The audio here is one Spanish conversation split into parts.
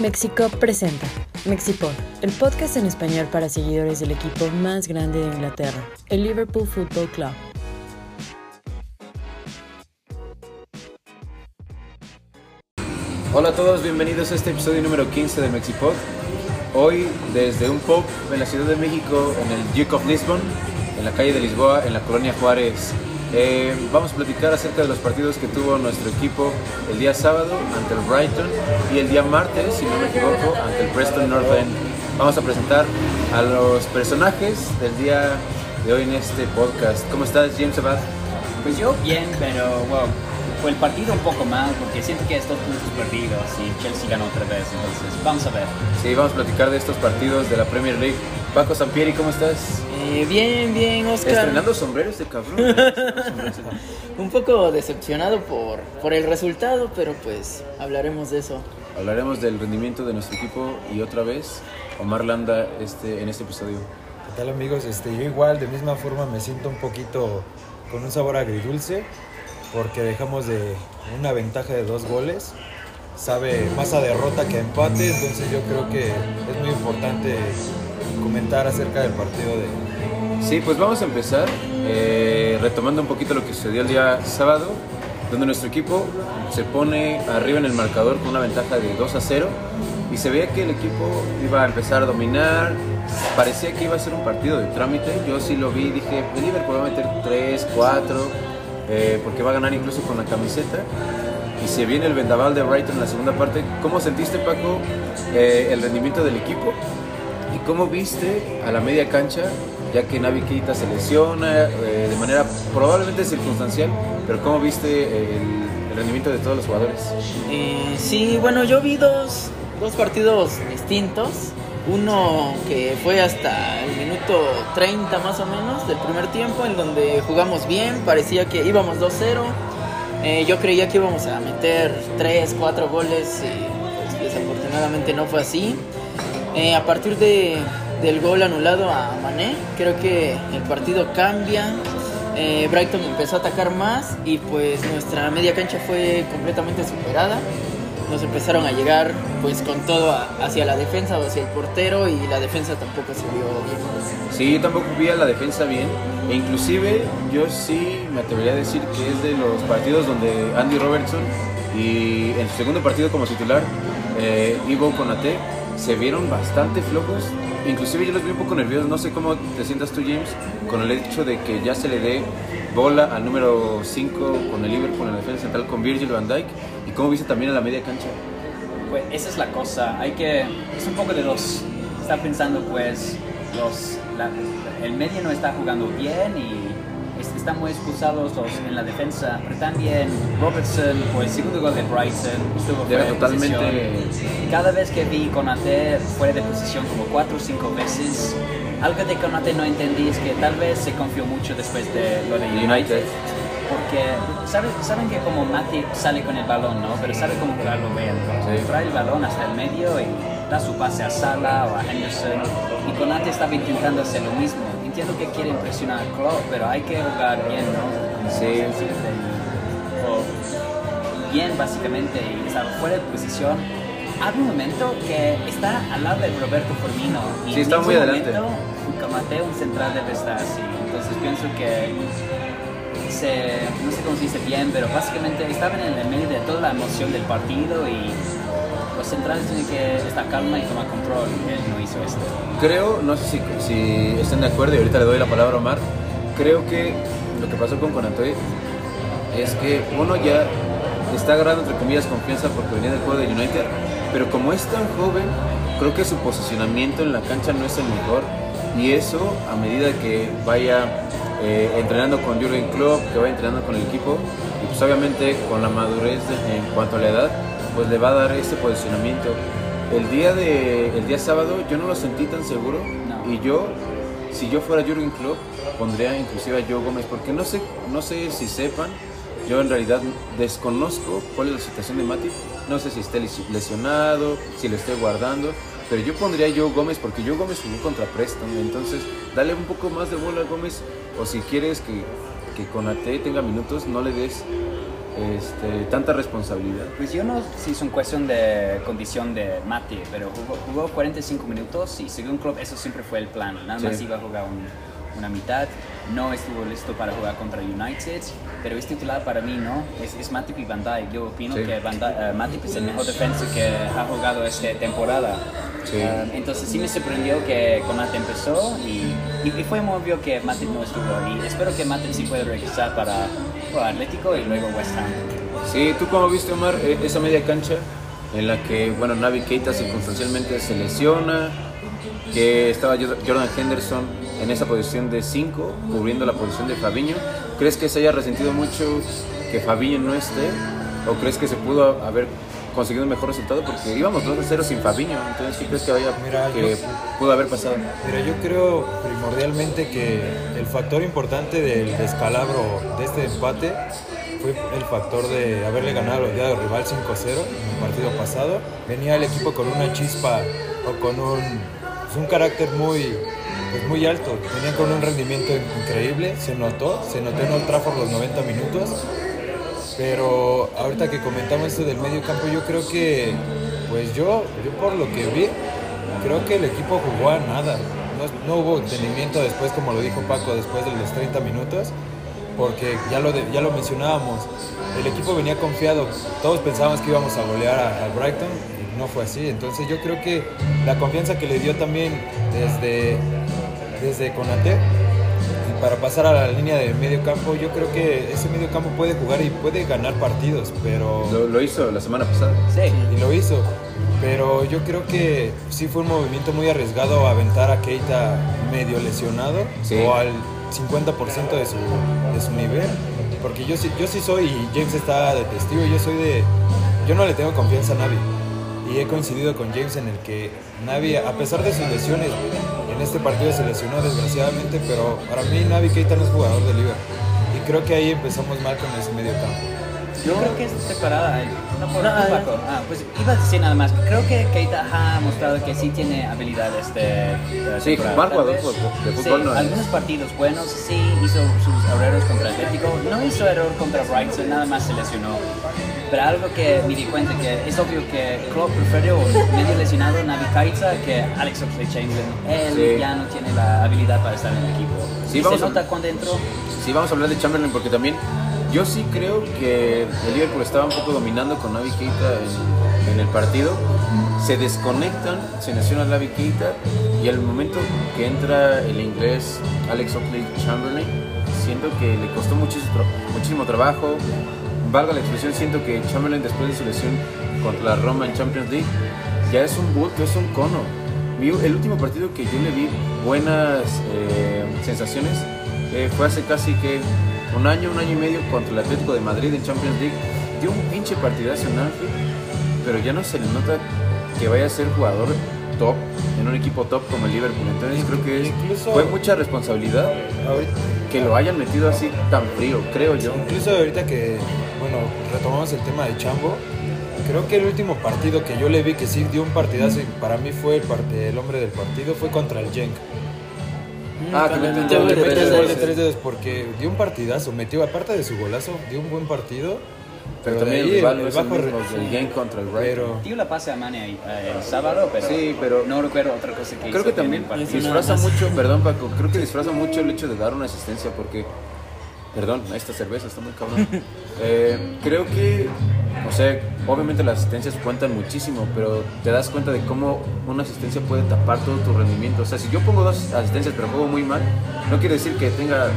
Mexico presenta Mexipod, el podcast en español para seguidores del equipo más grande de Inglaterra, el Liverpool Football Club. Hola a todos, bienvenidos a este episodio número 15 de Mexipod. Hoy desde un pub en la Ciudad de México, en el Duke of Lisbon, en la calle de Lisboa, en la colonia Juárez. Eh, vamos a platicar acerca de los partidos que tuvo nuestro equipo el día sábado ante el Brighton y el día martes, si no me equivoco, ante el Preston North End. Vamos a presentar a los personajes del día de hoy en este podcast. ¿Cómo estás, James Abad? Pues yo bien, pero wow, fue el partido un poco mal porque siento que estos puntos perdidos y Chelsea ganó otra vez, entonces vamos a ver. Sí, vamos a platicar de estos partidos de la Premier League. Paco Sampieri, ¿cómo estás? Eh, bien, bien, Oscar. Estrenando sombreros de cabrón. Un poco decepcionado por, por el resultado, pero pues hablaremos de eso. Hablaremos del rendimiento de nuestro equipo y otra vez Omar Landa este, en este episodio. ¿Qué tal amigos? Este, yo igual, de misma forma, me siento un poquito con un sabor agridulce porque dejamos de una ventaja de dos goles. Sabe más a derrota que a empate, entonces yo creo que es muy importante comentar acerca del partido de... Sí, pues vamos a empezar eh, retomando un poquito lo que sucedió el día sábado, donde nuestro equipo se pone arriba en el marcador con una ventaja de 2 a 0 y se veía que el equipo iba a empezar a dominar, parecía que iba a ser un partido de trámite, yo sí lo vi, dije, el Liverpool va a meter 3, 4, eh, porque va a ganar incluso con la camiseta. Y se viene el vendaval de Brighton en la segunda parte. ¿Cómo sentiste, Paco, eh, el rendimiento del equipo? ¿Y cómo viste a la media cancha, ya que Navi Keita se lesiona eh, de manera probablemente circunstancial, pero cómo viste el, rendimiento de todos los jugadores? Eh, sí, bueno, yo vi dos, dos partidos distintos. Uno que fue hasta el minuto 30 más o menos del primer tiempo, en donde jugamos bien, parecía que íbamos 2-0. Eh, yo creía que íbamos a meter 3, 4 goles y pues, desafortunadamente no fue así. Eh, a partir de, del gol anulado a Mané, creo que el partido cambia. Eh, Brighton empezó a atacar más y pues nuestra media cancha fue completamente superada. Nos empezaron a llegar pues con todo hacia la defensa o hacia el portero y la defensa tampoco se vio bien. Sí, yo tampoco vi a la defensa bien. E inclusive yo sí me atrevería a decir que es de los partidos donde Andy Robertson y en su segundo partido como titular, eh, Ivo Konate, se vieron bastante flojos. Inclusive yo los vi un poco nerviosos. No sé cómo te sientas tú, James, con el hecho de que ya se le dé bola al número 5 con el Liverpool en la defensa central con Virgil van Dijk. Y cómo viste también a la media cancha. Pues esa es la cosa, hay que, es un poco de los, está pensando pues, los, el medio no está jugando bien y es- están muy expulsados los en la defensa, pero también Robertson, pues segundo gol de Brighton, estuvo fuera Era de totalmente- posición. Cada vez que vi Conate fuera de posición como cuatro o cinco veces, algo de Conate no entendí es que tal vez se confió mucho después de lo de United. United. Porque ¿saben, saben que como Matip sale con el balón, ¿no? Pero sabe cómo jugarlo bien. Sí. Trae el balón hasta el medio y da su pase a Sala o a Henderson. Y Conate estaba intentando hacer lo mismo. Entiendo que quiere impresionar a Klopp, pero hay que jugar bien, ¿no? Sí. o bien, básicamente, y estaba fuera de posición. Hay un momento que está al lado de Roberto Firmino. Y Sí, está muy adelante. Conate, un central debe estar así. Entonces pienso que se, no sé cómo se dice bien, pero básicamente estaban en el medio de toda la emoción del partido y los centrales tienen que estar calma y tomar control. Él no hizo esto. Creo, no sé si, si están de acuerdo y ahorita le doy la palabra a Omar, creo que lo que pasó con Konate es que uno ya está agarrando entre comillas confianza porque venía del juego de United, pero como es tan joven, creo que su posicionamiento en la cancha no es el mejor y eso a medida que vaya eh, entrenando con Jurgen Klopp, que vaya entrenando con el equipo y pues obviamente con la madurez de- en cuanto a la edad, pues le va a dar ese posicionamiento. El día de el día sábado yo no lo sentí tan seguro No. y yo si yo fuera Jurgen Klopp pondría inclusive a Joe Gómez porque no sé no sé si sepan yo en realidad desconozco cuál es la situación de Matip no sé si esté lesi- lesionado si lo esté guardando pero yo pondría a Joe Gómez porque Joe Gómez jugó contra Preston entonces dale un poco más de bola a Gómez o si quieres que que Conate tenga minutos no le des este, tanta responsabilidad? Pues yo no sé si es una cuestión de condición de Mati, pero jugó, jugó 45 minutos y según Klopp eso siempre fue el plan. Nada más Sí. iba a jugar un- una mitad, no estuvo listo para jugar contra United, pero es titular para mí, ¿no? Es, es Matip y Van Dijk. Yo opino Sí. que Van Dijk- Matip es el mejor defensa que ha jugado esta temporada. Sí. Eh, entonces sí me sorprendió que Konate empezó y, y, y fue muy obvio que Matip no estuvo y espero que Matip sí pueda regresar para para Atlético y luego West Ham. Sí, ¿tú cómo viste, Omar, eh, esa media cancha en la que, bueno, Navi Keita circunstancialmente se lesiona, que estaba Jor- Jordan Henderson en esa posición de 5, cubriendo la posición de Fabiño? ¿Crees que se haya resentido mucho que Fabiño no esté? ¿O crees que se pudo haber conseguido un mejor resultado? Porque íbamos 2 0 sin Fabiño, entonces ¿qué crees que, vaya, Mira, que yo- pudo haber pasado? Mira, yo creo primordialmente que el factor importante del descalabro de este empate fue el factor de haberle ganado al odiado rival 5-0 en el partido pasado. Venía el equipo con una chispa o con un, pues, un carácter muy, pues, muy alto. Venían con un rendimiento increíble, se notó, se notó en Old Trafford los 90 minutos. Pero ahorita que comentamos esto del medio campo, yo creo que, pues yo, yo por lo que vi, creo que el equipo jugó a nada. No, no hubo entendimiento después, como lo dijo Paco, después de los 30 minutos, porque ya lo, ya lo mencionábamos. El equipo venía confiado, todos pensábamos que íbamos a golear a- Brighton y no fue así. Entonces yo creo que la confianza que le dio también desde, desde Conate para pasar a la línea de medio campo, yo creo que ese medio campo puede jugar y puede ganar partidos, pero Lo, lo hizo la semana pasada. Sí. y lo hizo. Pero yo creo que sí fue un movimiento muy arriesgado aventar a Keita medio lesionado Sí. o al 50% de su, de su nivel. Porque yo sí, yo sí soy, y James está de testigo, yo soy de... Yo no le tengo confianza a Navi. Y he coincidido con James en el que Navi, a pesar de sus lesiones, en este partido se lesionó desgraciadamente, pero para mí Navi Keita no es jugador de Liverpool. Y creo que ahí empezamos mal con ese medio campo. Yo creo que esta temporada, eh, no por No, Paco. Ah, pues iba a decir nada más. Creo que Keita ha mostrado que sí tiene habilidades de, de Sí, Tal jugador de fútbol sí, no es. algunos partidos buenos, sí hizo sus errores contra Atlético. No hizo error contra Brighton, nada más se lesionó. Pero algo que me di cuenta que es obvio que Klopp prefirió medio lesionado Navi Keita que Alex Oxlade-Chamberlain. Él Sí. ya no tiene la habilidad para estar en el equipo. Sí, y vamos se a- nota cuando entró. Sí, vamos a hablar de Chamberlain porque también yo sí creo que el Liverpool estaba un poco dominando con Navi Keita en, el partido. Se desconectan, se lesiona Navi Keita y al momento que entra el inglés Alex Oxlade-Chamberlain, siento que le costó muchísimo, muchísimo trabajo. Valga la expresión, siento que Chamberlain después de su lesión contra la Roma en Champions League ya es un bulto, es un cono. El último partido que yo le vi buenas eh, sensaciones eh, fue hace casi que un año, un año y medio contra el Atlético de Madrid en Champions League. Dio un pinche partidazo en Anfield, pero ya no se le nota que vaya a ser jugador top en un equipo top como el Liverpool. Entonces creo que es- fue mucha responsabilidad que lo hayan metido así tan frío, creo yo. Incluso ahorita que, bueno, retomamos el tema de Chambo, creo que el último partido que yo le vi que sí dio un partidazo y para mí fue el, parte- el hombre del partido fue contra el Genk. Ah, que Con el metió gol de metió tres el gol de goles. tres dedos porque dio un partidazo, metió, aparte de su golazo, dio un buen partido. Pero de también el rival el no es el bajo del game contra el. Pero Dio la pase a Mane ahí, eh, el sábado, pero, Sí, pero- no recuerdo otra cosa que hizo. Creo que en también el disfraza mucho, perdón Paco, creo que disfraza mucho el hecho de dar una asistencia porque, perdón, esta cerveza está muy cabrón. Eh, creo que, o sea, obviamente las asistencias cuentan muchísimo, pero te das cuenta de cómo una asistencia puede tapar todo tu rendimiento. O sea, si yo pongo dos asistencias pero juego muy mal, no quiere decir que tenga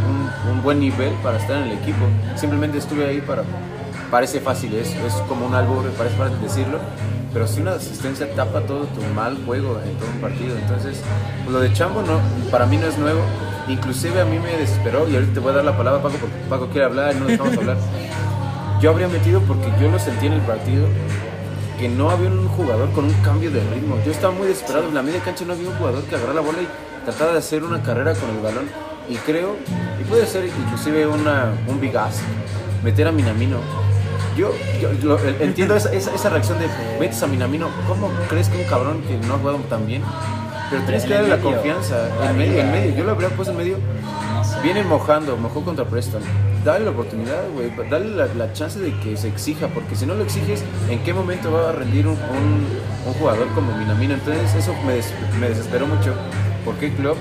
un, buen nivel para estar en el equipo. Simplemente estuve ahí para... Parece fácil, es, es como un albur, parece fácil decirlo, pero si una asistencia tapa todo tu mal juego en todo un partido. Entonces, lo de Chambo no, para mí no es nuevo. Inclusive a mí me desesperó, y ahorita te voy a dar la palabra Paco porque Paco quiere hablar y no dejamos hablar. Yo habría metido porque yo lo sentí en el partido que no había un jugador con un cambio de ritmo. Yo estaba muy desesperado. En la media cancha no había un jugador que agarrara la bola y tratara de hacer una carrera con el balón. Y creo, y puede ser inclusive una, un big ass, meter a Minamino. Yo, yo lo- entiendo esa, esa, esa reacción de metes a Minamino. ¿Cómo crees que un cabrón que no ha jugado tan bien Pero tienes en que darle la confianza. En medio, en medio. Yo lo habría puesto en medio. No sé. Viene mojando, mojó contra Preston. Dale la oportunidad, güey. Dale la, la chance de que se exija, porque si no lo exiges, ¿en qué momento va a rendir un, un- jugador como Minamino? Entonces, eso me, des- me desesperó mucho. ¿Por qué Club?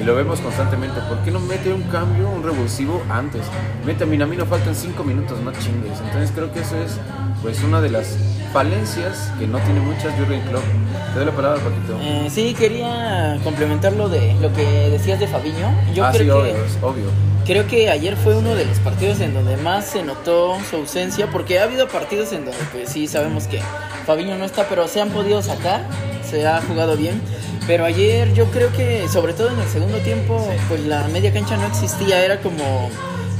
Y lo vemos constantemente. ¿Por qué no mete un cambio, un revulsivo antes? Mete a Minamino, faltan 5 minutos, no chingues. Entonces, creo que eso es pues una de las falencias que no tiene muchas Jurgen Klopp. Te doy la palabra, Paquito. Eh, sí, quería complementar lo de lo que decías de Fabiño. Yo ah, sí, creo que obvio, es obvio. Creo que ayer fue uno de los partidos en donde más se notó su ausencia, porque ha habido partidos en donde pues sí sabemos que Fabiño no está, pero se han podido sacar, se ha jugado bien. Pero ayer yo creo que, sobre todo en el segundo tiempo, pues la media cancha no existía, era como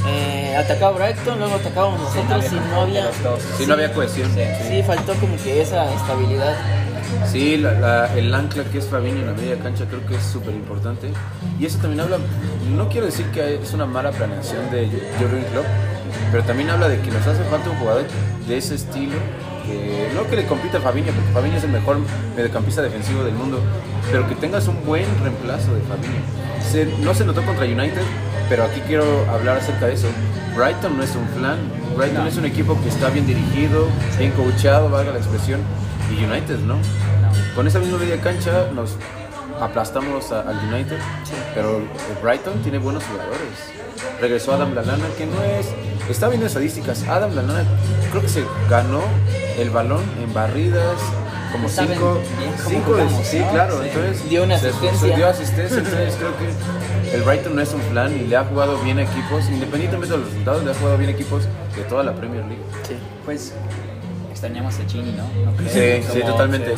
eh, atacaba Brighton, luego atacábamos nosotros y no había... los dos. Sí, no había cohesión. Sí. Sí, faltó como que esa estabilidad. Sí, la- la- el ancla que es Fabinho en la media cancha creo que es súper importante. Y eso también habla, no quiero decir que es una mala planeación de Jurgen Klopp, pero también habla de que nos hace falta un jugador de ese estilo. Que, no que le compita a Fabinho, porque Fabinho es el mejor mediocampista defensivo del mundo, pero que tengas un buen reemplazo de Fabinho. Se- no se notó contra United, pero aquí quiero hablar acerca de eso. Brighton no es un flan, Brighton No. es un equipo que está bien dirigido, bien coachado, valga la expresión, y United no. No. Con esa misma media cancha nos aplastamos a- al United, pero el Brighton tiene buenos jugadores. Regresó Adam Lallana, que no es... Está viendo estadísticas. Adam Lallana creo que se ganó el balón en barridas, como Saben cinco, cinco jugamos, sí, ¿no? claro. Sí. Entonces Dio una asistencia. se dio asistencia, entonces creo que el Brighton no es un plan y le ha jugado bien equipos, independientemente de los resultados, le ha jugado bien equipos de toda la Premier League. Sí. Pues extrañamos a Chini, ¿no? ¿No? Sí, sí, totalmente.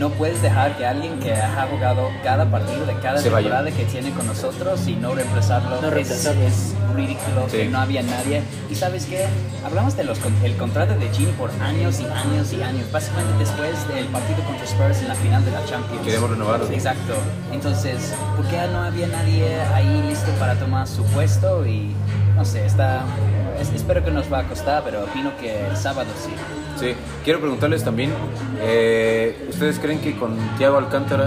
No puedes dejar que alguien que ha jugado cada partido de cada Se vaya. temporada que tiene con nosotros y no reemplazarlo, No es- reemplazarlo. es, ridículo, Sí. que no había nadie. Y sabes qué, hablamos del el contrato de Gini por años y años y años, básicamente después del partido contra Spurs en la final de la Champions. Queremos renovarlo. Exacto. Entonces, ¿por qué no había nadie ahí listo para tomar su puesto? Y no sé, está... es- espero que nos va a costar, pero opino que el sábado sí. Sí, quiero preguntarles también, eh, ¿ustedes creen que con Thiago Alcántara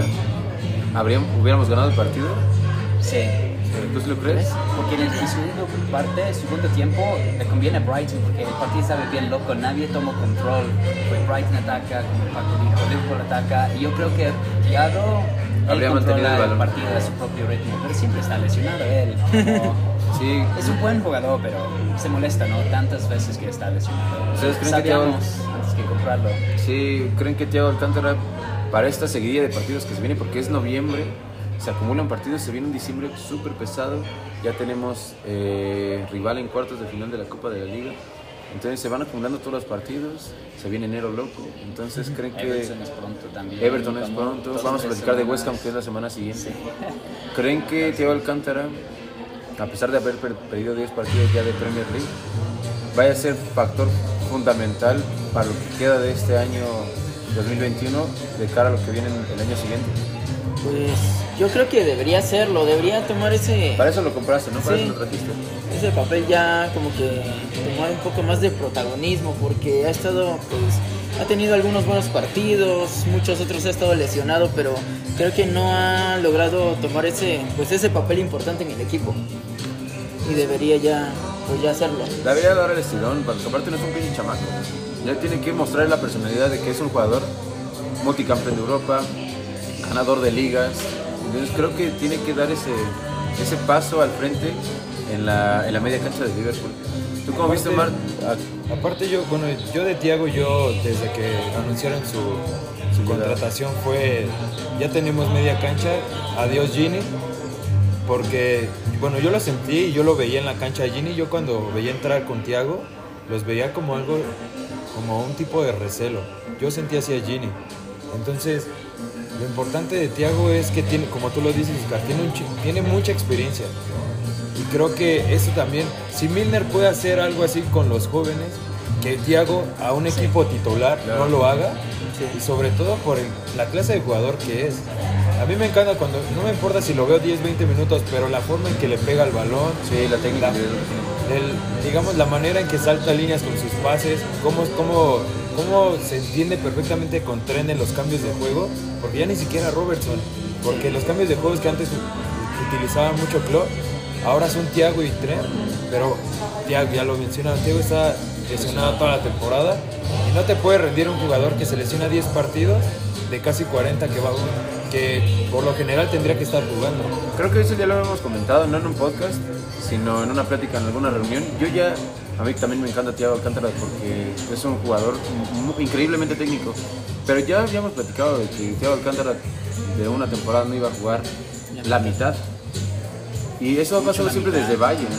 habríamos, hubiéramos ganado el partido? Sí. ¿Tú sí lo crees? Porque en el segundo parte, el segundo tiempo, le conviene a Brighton porque el partido estaba bien loco, nadie tomó control. Pues Brighton ataca, como Paco dijo, Liverpool ataca. Y yo creo que Thiago Habría mantenido el balón. partido a su propio ritmo, pero siempre está lesionado él. Como- Sí. es un buen jugador, pero se molesta, ¿no? Tantas veces que está lesionado. ¿Ustedes creen que Thiago- antes que comprarlo. Sí, ¿creen que Thiago Alcántara para esta seguidilla de partidos que se viene, porque es noviembre, se acumulan partidos, se viene un diciembre súper pesado, ya tenemos eh, rival en cuartos de final de la Copa de la Liga, entonces se van acumulando todos los partidos, se viene enero loco, entonces creen que Everton es pronto también. Everton es pronto, vamos a platicar de West. Ham que es la semana siguiente. ¿Creen que Thiago Alcántara, a pesar de haber per- perdido 10 partidos ya de Premier League, vaya a ser factor fundamental para lo que queda de este año 2021 de cara a lo que viene el año siguiente? Pues yo creo que debería hacerlo, debería tomar ese, Para eso lo compraste, ¿no? Para Sí. eso lo trajiste. ese papel ya como que tomar un poco más de protagonismo porque ha estado pues ha tenido algunos buenos partidos, muchos otros ha estado lesionado, pero creo que no ha logrado tomar ese pues ese papel importante en el equipo. Y debería ya pues ya hacerlo. Debería dar el estirón, porque aparte no es un pinche chamaco. Ya tiene que mostrar la personalidad de que es un jugador multicampeón de Europa, ganador de ligas. Entonces creo que tiene que dar ese, ese paso al frente en la, en la media cancha de Liverpool. ¿Tú cómo viste, Omar? Ah, Aparte yo, bueno, yo de Tiago, yo desde que anunciaron su, su contratación fue, ya tenemos media cancha, adiós Gini, porque, bueno, yo lo sentí y yo lo veía en la cancha de Gini, yo cuando veía entrar con Tiago, los veía como algo, como un tipo de recelo, yo sentía así a Gini, entonces lo importante de Tiago es que tiene, como tú lo dices, Oscar, tiene, un tiene mucha experiencia. Y creo que eso también, si Milner puede hacer algo así con los jóvenes, que Thiago a un equipo titular Claro. no lo haga, y sobre todo por el- la clase de jugador que es. A mí me encanta cuando, no me importa si lo veo 10, 20 minutos, pero la forma en que le pega el balón, sí, la técnica. la- el- digamos la manera en que salta líneas con sus pases, cómo, cómo, cómo se entiende perfectamente con Tren en los cambios de juego, porque ya ni siquiera Robertson. Porque los cambios de juegos que antes u- utilizaban mucho Klopp, ahora son Thiago y Trent, pero Thiago, ya lo mencionaba, Thiago está lesionado toda la temporada y no te puede rendir un jugador que se lesiona 10 partidos de casi 40 que va que por lo general tendría que estar jugando. Creo que eso ya lo hemos comentado, no en un podcast, sino en una plática en alguna reunión. Yo ya, a mí también me encanta Thiago Alcántara porque es un jugador increíblemente técnico. Pero ya habíamos platicado de que Thiago Alcántara de una temporada no iba a jugar la mitad. Y eso ha pasado siempre desde Bayern.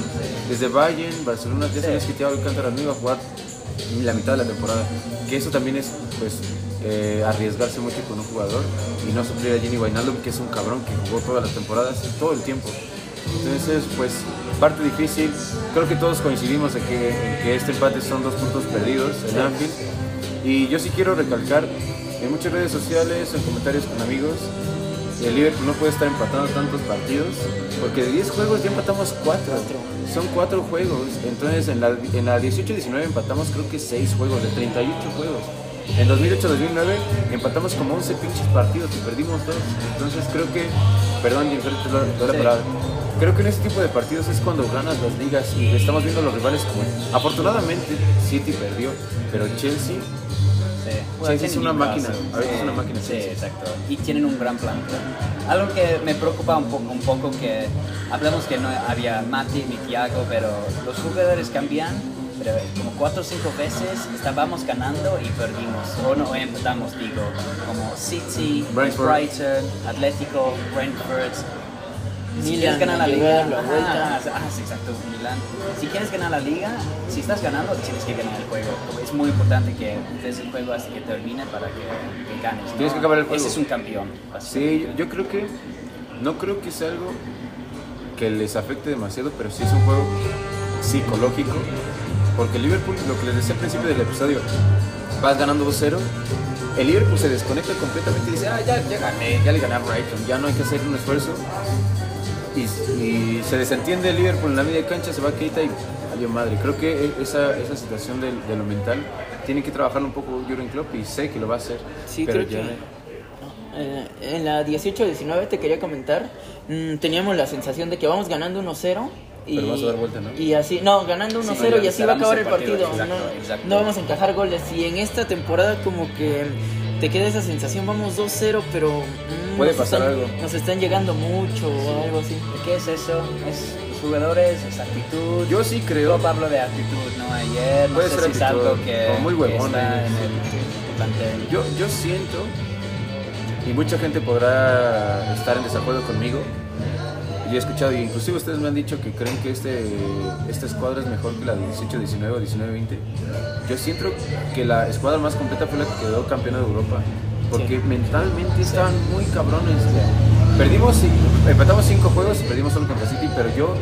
Desde Bayern, Barcelona, ya sabes que Thiago Alcántara no iba a jugar la mitad de la temporada. Que eso también es, pues, eh, arriesgarse mucho con un jugador y no sufrir a Gini Wijnaldum, que es un cabrón que jugó todas las temporadas, todo el tiempo. Entonces, pues, parte difícil. Creo que todos coincidimos en que, en que este empate son dos puntos perdidos en Anfield. Y yo sí quiero recalcar en muchas redes sociales, en comentarios con amigos, el Liverpool no puede estar empatando tantos partidos, porque de 10 juegos ya empatamos 4. Son 4 juegos. Entonces en la, en la 18-19 empatamos creo que 6 juegos, de 38 juegos. En 2008-2009 empatamos como 11 pinches partidos y perdimos 2. Entonces creo que, perdón, Jennifer, te la palabra. Creo que en este tipo de partidos es cuando ganas las ligas y estamos viendo a los rivales como... Afortunadamente City perdió, pero Chelsea Sí. Es una máquina, ahorita es una máquina, Sí, exacto. Y tienen un gran plan. Algo que me preocupa un poco, un poco que hablamos que no había Mati ni Thiago, pero los jugadores cambian. Pero como cuatro o cinco veces estábamos ganando y perdimos. O no empatamos, digo. Como City, Brentford. Brighton, Atlético, Brentford. Si Milan, quieres ganar la liga, a la ajá, vuelta. sí, exacto, Milan. Si quieres ganar la liga, si estás ganando, tienes que ganar el juego. Es muy importante que des el juego hasta que termine para que, que ganes. ¿no? Tienes que acabar el juego. Ese es un campeón. Sí, yo creo que no creo que sea algo que les afecte demasiado, pero sí es un juego psicológico. Porque el Liverpool, lo que les decía al principio del episodio, vas ganando 2-0, el Liverpool se desconecta completamente y dice, ah, ya, ya gané, ya le gané a Brighton, ya no hay que hacer un esfuerzo. Y, y se desentiende el Liverpool en la media cancha, se va a Keita y adiós madre. Creo que e- esa, esa situación de, de lo mental tiene que trabajar un poco Jurgen Klopp y sé que lo va a hacer. Sí, pero creo ya- que eh, en la 18-19 te quería comentar, mm, teníamos la sensación de que vamos ganando 1-0. Y, Pero vas a dar vuelta, ¿no? y así, no, ganando 1-0 y así va a acabar el el partido, partido. exacto, no, exacto. no vamos a encajar goles. Y en esta temporada, como que te queda esa sensación, vamos 2-0, pero mm, Puede nos pasar están, algo. Nos están llegando mucho o algo así. ¿Qué es eso? Es los jugadores, es actitud. Yo sí creo. Yo hablo de actitud, ¿no? Ayer, no Puede sé ser si es actitud, algo que, o muy huevón, está en el plantel. Yo, yo siento, y mucha gente podrá estar en desacuerdo conmigo, he escuchado, y inclusive ustedes me han dicho que creen que este, esta escuadra es mejor que la de 18, 19 o 19, 20. Yo siento que la escuadra más completa fue la que quedó campeona de Europa, porque mentalmente estaban muy cabrones. Perdimos, empatamos cinco juegos y perdimos solo contra City, pero yo,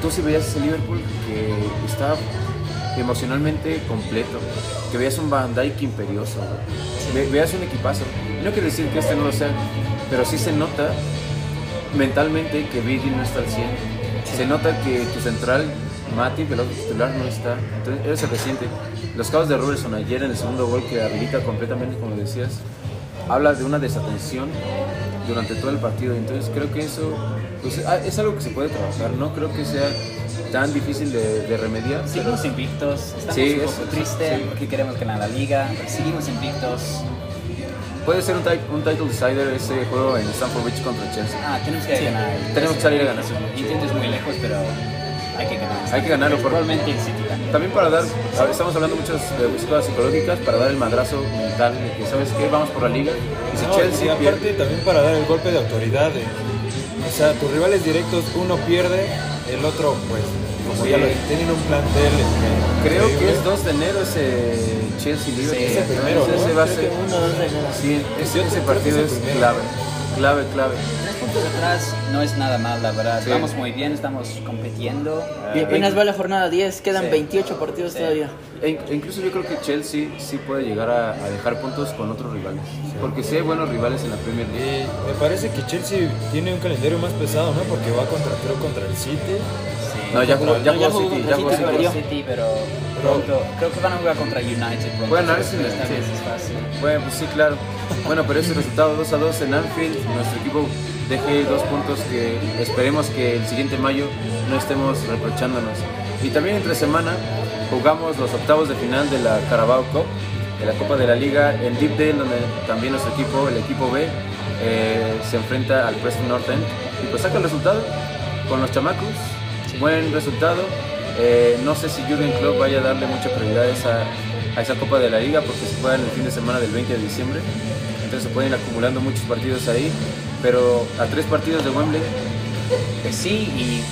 tú si veías ese Liverpool que estaba emocionalmente completo, que veías un Van Dijk imperioso. Ve- veías un equipazo. No quiere decir que este no lo sea, pero sí se nota mentalmente que Vidi no está al 100. Se nota que tu central, Mati, el otro titular, no está. Entonces, eso se resiente. Los cabos de Robertson ayer en el segundo gol que habilita completamente, como decías, habla de una desatención durante todo el partido. Entonces creo que eso pues, ah, es algo que se puede trabajar. No creo que sea tan difícil de, de remediar. pero- Seguimos invictos, estamos Sí, un es- poco tristes sí. porque queremos ganar la liga, seguimos invictos. Puede ser un, un title decider ese juego en Stamford Bridge contra Chelsea. Ah, tenemos que ganar. Tenemos que salir a ganar. Intento es muy lejos, pero hay que ganar. Hay que ganarlo por- Igualmente el City también. También para dar, ahora estamos hablando muchas de cosas psicológicas, para dar el madrazo mental de que, ¿sabes qué? Vamos por la liga. Y si No, y Chelsea aparte pierde, también para dar el golpe de autoridad. de- o sea, tus rivales directos, uno pierde, el otro pues, como Sí. ya lo tienen un plantel. eh, creo que es 2 de enero ese Chelsea Liverpool. Sí, es el primero, ¿no? ese va a ser, sí, ese, ese partido es clave, clave, clave. Tres puntos atrás no es nada mal, la verdad. Sí. Vamos muy bien, estamos compitiendo. Y Eh, apenas va la jornada 10, quedan Sí. 28 partidos Sí. todavía. E e incluso yo creo que Chelsea sí puede llegar a, a dejar puntos con otros rivales. Porque sí hay buenos rivales en la Premier League. Y me parece que Chelsea tiene un calendario más pesado, ¿no? Porque va contra, creo, contra el City. Sí. No, ya jugó, ya jugó City, ya jugó City, pero pronto. Creo que van a jugar contra United pronto. Bueno, sí. fácil. Bueno, pues sí, claro. Bueno, pero ese resultado 2 a 2 en Anfield, nuestro equipo deje dos puntos que esperemos que el siguiente mayo no estemos reprochándonos. Y también entre semana jugamos los octavos de final de la Carabao Cup, de la Copa de la Liga en Deepdale, donde también nuestro equipo, el equipo B, eh, se enfrenta al Preston North End. Y pues saca el resultado con los chamacos, buen resultado. Eh, no sé si Jürgen Klopp vaya a darle mucha prioridad a esa, a esa Copa de la Liga porque se juega en el fin de semana del 20 de diciembre. Entonces se pueden ir acumulando muchos partidos ahí. Pero a tres partidos de Wembley, Pues sí, y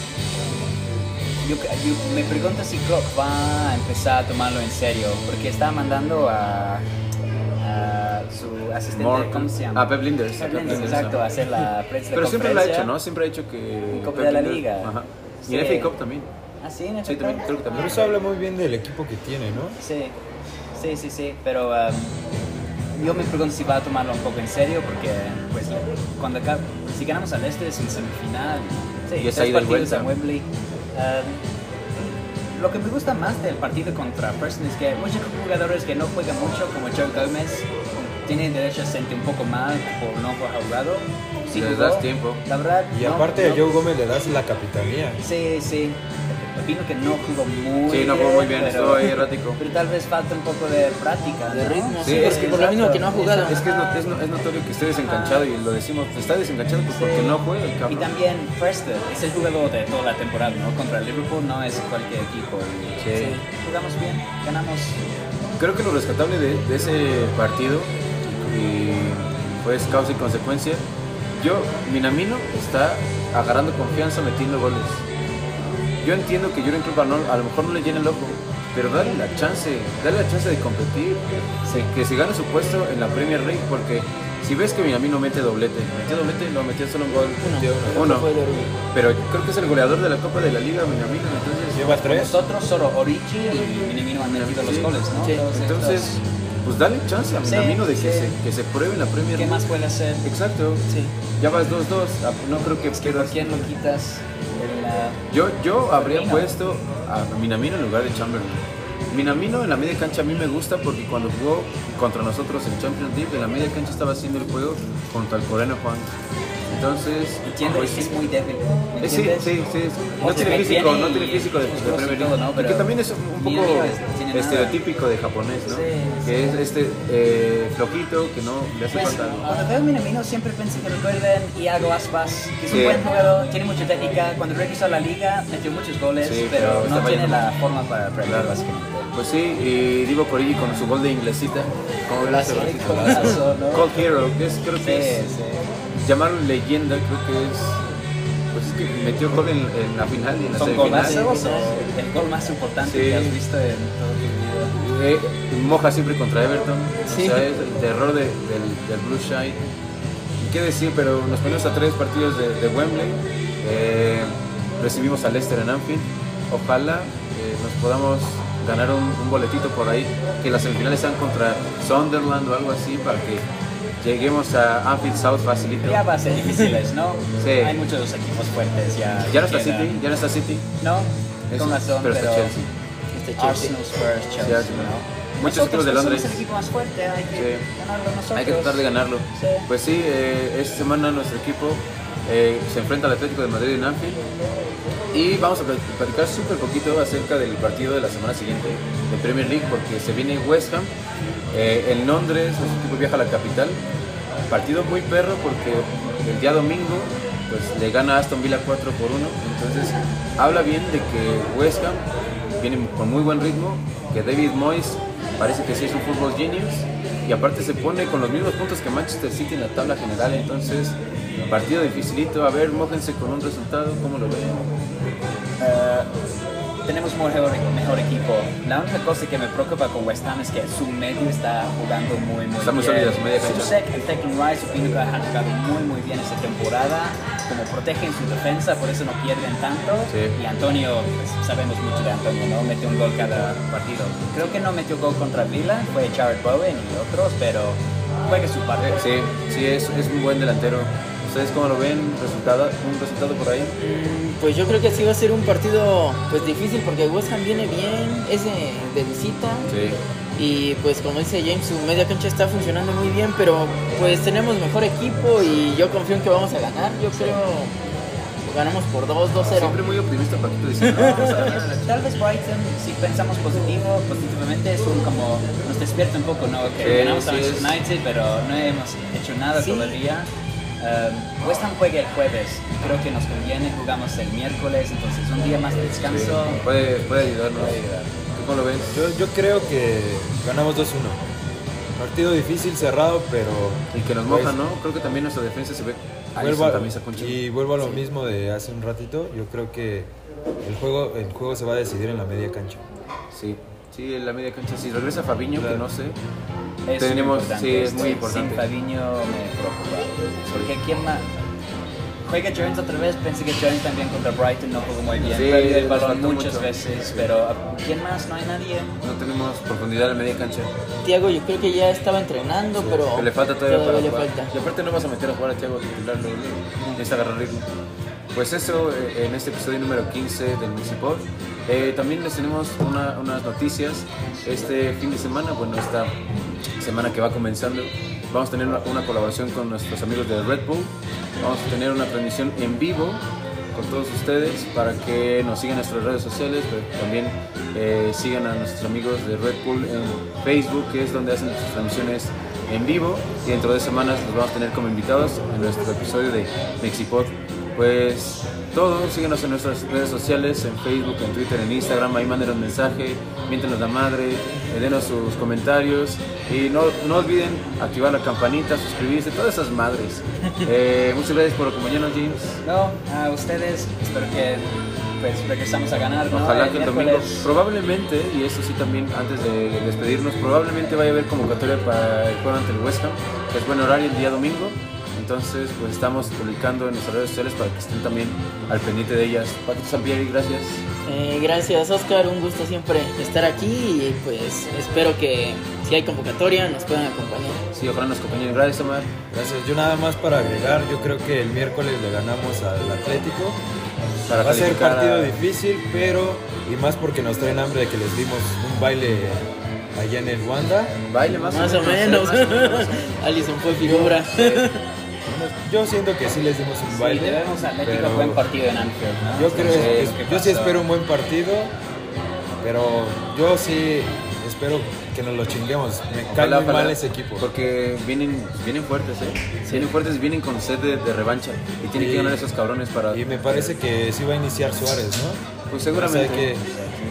yo, yo- me pregunto si Klopp va a empezar a tomarlo en serio, porque está mandando a, a su asistente, Morton. ¿cómo se llama? A Pep Linders, Pep Linders, exacto, a hacer la prensa pero siempre lo ha hecho, ¿no? Siempre ha hecho que. Copa Pep de la Liga. Ajá. Y en. FA Cup también. Ah, sí, en Sí, efecto. también, creo que también. Pero eso habla muy bien del equipo que tiene, ¿no? Sí, sí, sí, sí, pero um, yo me pregunto si va a tomarlo un poco en serio porque pues cuando acá, si ganamos al este es en semifinal, sí, Y es tres partidos en Wembley. Um, lo que me gusta más del partido contra Preston es que muchos jugadores que no juegan mucho, como Joe Gómez, tienen derecho a sentir un poco mal por no haber jugado. Sí Les jugó, das tiempo. La verdad. Y no- aparte no- a Joe Gómez le das la capitanía. Sí, sí. Opino que no jugó muy Sí, no jugó muy bien, estuvo ahí errático. Pero tal vez falta un poco de práctica. De ritmo, Sí, sí, es porque que- por lo mismo que no ha jugado. Es que es, no- es no- es notorio que esté desenganchado y lo decimos, está desenganchado pues, porque Sí. no juega el Y cabrón. también Preston es el jugador de toda la temporada, ¿no? Contra el Liverpool no es cualquier equipo. Y Sí. Jugamos bien, ganamos. Creo que lo rescatable de, de ese partido y pues causa y consecuencia. Yo, Minamino está agarrando confianza metiendo goles. Yo entiendo que Jurgen Klopp a, lo mejor no le llena el ojo, pero dale la chance, dale la chance de competir, que se gane su puesto en la Premier League, porque si ves que Minamino mete doblete, metió doblete, no metió solo un gol, uno. uno, pero creo que es el goleador de la Copa de la Liga, Minamino, entonces Lleva tres. Nosotros solo Origi y Minamino han metido los goles, ¿no? Entonces. Pues dale chance a Sí, Minamino de que, sí. se, que se pruebe en la Premier ¿qué más puede hacer? Exacto. Sí. Ya vas 2-2. ah, No creo que Es que ¿por pierdas. quién lo quitas? El, ah, Yo, yo habría Minamino. puesto a Minamino en lugar de Chamberlain. Minamino en la media cancha a mí me gusta porque cuando jugó contra nosotros en Champions League, en la media cancha estaba haciendo el juego contra el coreano Juan. Entonces, entiendo que es muy débil. ¿me Eh, sí, sí, sí. No tiene físico, no tiene físico de, de Premier League. ¿no? Y que Pero también es un poco es- estereotípico de japonés, ¿no? Sí, que sí. es este eh, flojito, que no le hace Pues, falta. cuando veo a Minamino siempre pienso que recuerden Iago Aspas, que es Sí. un buen jugador, tiene mucha técnica. Cuando regresó a la liga metió muchos goles, pero pero no tiene la forma para Premier Claro. básicamente. Pues sí, y Divo Corigi con su gol de inglesita. Golazo, golazo, ¿no? Cold Hero, que es, creo que Sí, es, sí. llamarlo leyenda, creo que es. Pues es que metió gol en, en la final y en la Son golazos, el gol más importante Sí. que has visto en todo tu vida. Eh, moja siempre contra Everton. Sí. O sea, es el terror de- del, del Blue Shine. Qué decir, pero nos ponemos a tres partidos de, de Wembley. Eh, recibimos al Leicester en Anfield. Ojalá eh, nos podamos ganar un, un boletito por ahí. Que las semifinales sean contra Sunderland o algo así para que lleguemos a Anfield South facilito. Ya va a ser difíciles, ¿no? Sí. Hay muchos equipos fuertes ya. Ya no está quedan. City, ya no está City. No, Es- con razón, pero pero, está Chelsea. Este Chelsea. Arsenal, Spurs, Chelsea, Sí, Arsenal. ¿no? Muchos Nosotros, equipos de Londres. Somos el equipo más fuerte, hay que Sí. ganarlo nosotros. Hay que tratar de ganarlo. Sí. Pues sí, eh, esta semana nuestro equipo eh, se enfrenta al Atlético de Madrid en Anfield y vamos a plat- platicar súper poquito acerca del partido de la semana siguiente de Premier League porque se viene West Ham eh, en Londres, nuestro equipo viaja a la capital. Partido muy perro porque el día domingo pues le gana Aston Villa 4 por 1, entonces habla bien de que West Ham viene con muy buen ritmo, que David Moyes parece que sí es un fútbol genius y aparte se pone con los mismos puntos que Manchester City en la tabla general, entonces partido dificilito, a ver, mójense con un resultado, ¿cómo lo ven? Eh, tenemos mejor, mejor equipo. La única cosa que me preocupa con West Ham es que su medio está jugando muy, muy Está muy bien. sólida su cancha. Susek y Declan Rice opino que han jugado muy, muy bien esta temporada. Como protegen su defensa, por eso no pierden tanto. Sí. Y Antonio, pues, sabemos mucho de Antonio, ¿no? Mete un gol cada partido. Creo que no metió gol contra Villa, fue Jared Bowen y otros, pero juega su parte. Eh, Sí, sí, es, es un buen delantero. ¿Ustedes cómo lo ven? ¿Resultado, ¿Un resultado por ahí? Mm, Pues yo creo que sí va a ser un partido pues difícil porque West Ham viene bien, es de, de visita Sí. y pues como dice James su media cancha está funcionando muy bien, pero pues tenemos mejor equipo y yo confío en que vamos a ganar. Yo creo que ganamos por 2, 2-0. Siempre muy optimista, Paquito, diciendo, "No, vamos a ganar Tal vez Brighton, si pensamos positivo, positivamente, es un como, nos despierta un poco, ¿no? Que Sí, ganamos a Manchester es- United, pero no hemos hecho nada Sí. todavía. Um, West Ham juega el jueves, creo que nos conviene, jugamos el miércoles, entonces un día más de descanso. Sí, Puede, puede ayudarnos. ¿Tú cómo lo ves? Yo, yo creo que ganamos 2-1. Partido difícil, cerrado, pero. Y que nos pues, moja, ¿no? Creo que también nuestra defensa se ve. Ahí Vuelvo a- también se y vuelvo a lo mismo de hace un ratito. Yo creo que el juego, el juego se va a decidir en la media cancha. Sí, sí, en la media cancha. Si regresa Fabiño, que Claro. no sé. Es Tenemos- sí, es muy importante. Sin Fabinho me preocupa. Porque quién más. Juega Jones otra vez, pensé que Jones también contra Brighton no jugó muy bien. Sí, Perdió el balón muchas mucho. veces, pero ¿quién más? No hay nadie. No tenemos profundidad en la media cancha. Tiago yo creo que ya estaba entrenando, pero le falta todavía, para le jugar. falta. Y aparte no vas a meter a jugar a Thiago titular. Necesita agarrar ritmo. Pues eso, eh, en este episodio número 15 del Mixipod. Eh, también les tenemos una- unas noticias. Este fin de semana, bueno, esta semana que va comenzando, vamos a tener una, colaboración con nuestros amigos de Red Bull. Vamos a tener una transmisión en vivo con todos ustedes para que nos sigan en nuestras redes sociales, pero también eh, sigan a nuestros amigos de Red Bull en Facebook, que es donde hacen sus transmisiones en vivo. Y dentro de semanas los vamos a tener como invitados en nuestro episodio de Mexipod. Pues todo, síguenos en nuestras redes sociales, en Facebook, en Twitter, en Instagram, ahí mándenos mensaje, miéntenos la madre, denos sus comentarios y no, no olviden activar la campanita, suscribirse, todas esas madres. Eh, muchas gracias por acompañarnos, James. No, a ustedes, espero que pues regresamos a ganar. ¿no? Ojalá que el domingo, miércoles. probablemente, y eso sí también antes de despedirnos, probablemente vaya a haber convocatoria para el juego ante el West Ham, que es buen horario el día domingo. Entonces, pues estamos publicando en nuestras redes sociales para que estén también al pendiente de ellas. Paquito Sampieri, gracias. Eh, gracias Oscar, un gusto siempre estar aquí y pues espero que si hay convocatoria nos puedan acompañar. Sí, ojalá nos acompañen. Gracias, Omar. Gracias. Yo nada más para agregar, yo creo que el miércoles le ganamos al Atlético. Para Va a ser partido a- difícil, pero y más porque nos traen hambre de que les dimos un baile allá en el Wanda. Baile más, Más o menos. más o menos. Alison fue figura. Yo siento que sí les dimos un Sí, baile. debemos Atlético pero buen partido en Anfield, ¿no? Yo creo, Sí, yo sí espero un buen partido, pero yo sí espero que nos lo chinguemos. Me cae Ojalá, muy ojalá, mal ese equipo. Porque vienen, vienen fuertes, ¿eh? Vienen fuertes y vienen con sed de, de revancha. Y tienen Y- que ganar esos cabrones para. Y me parece que sí va a iniciar Suárez, ¿no? Pues O sea, seguramente. que, hay que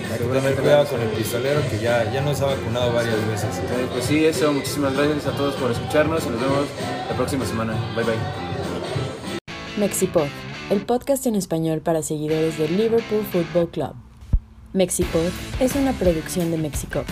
tener Seguramente cuidado con el pistolero que ya, ya nos ha vacunado varias veces. Eh, Pues sí, eso. Muchísimas gracias a todos por escucharnos y nos vemos la próxima semana. Bye bye. Mexipod, el podcast en español para seguidores del Liverpool Football Club. Mexipod es una producción de Mexico.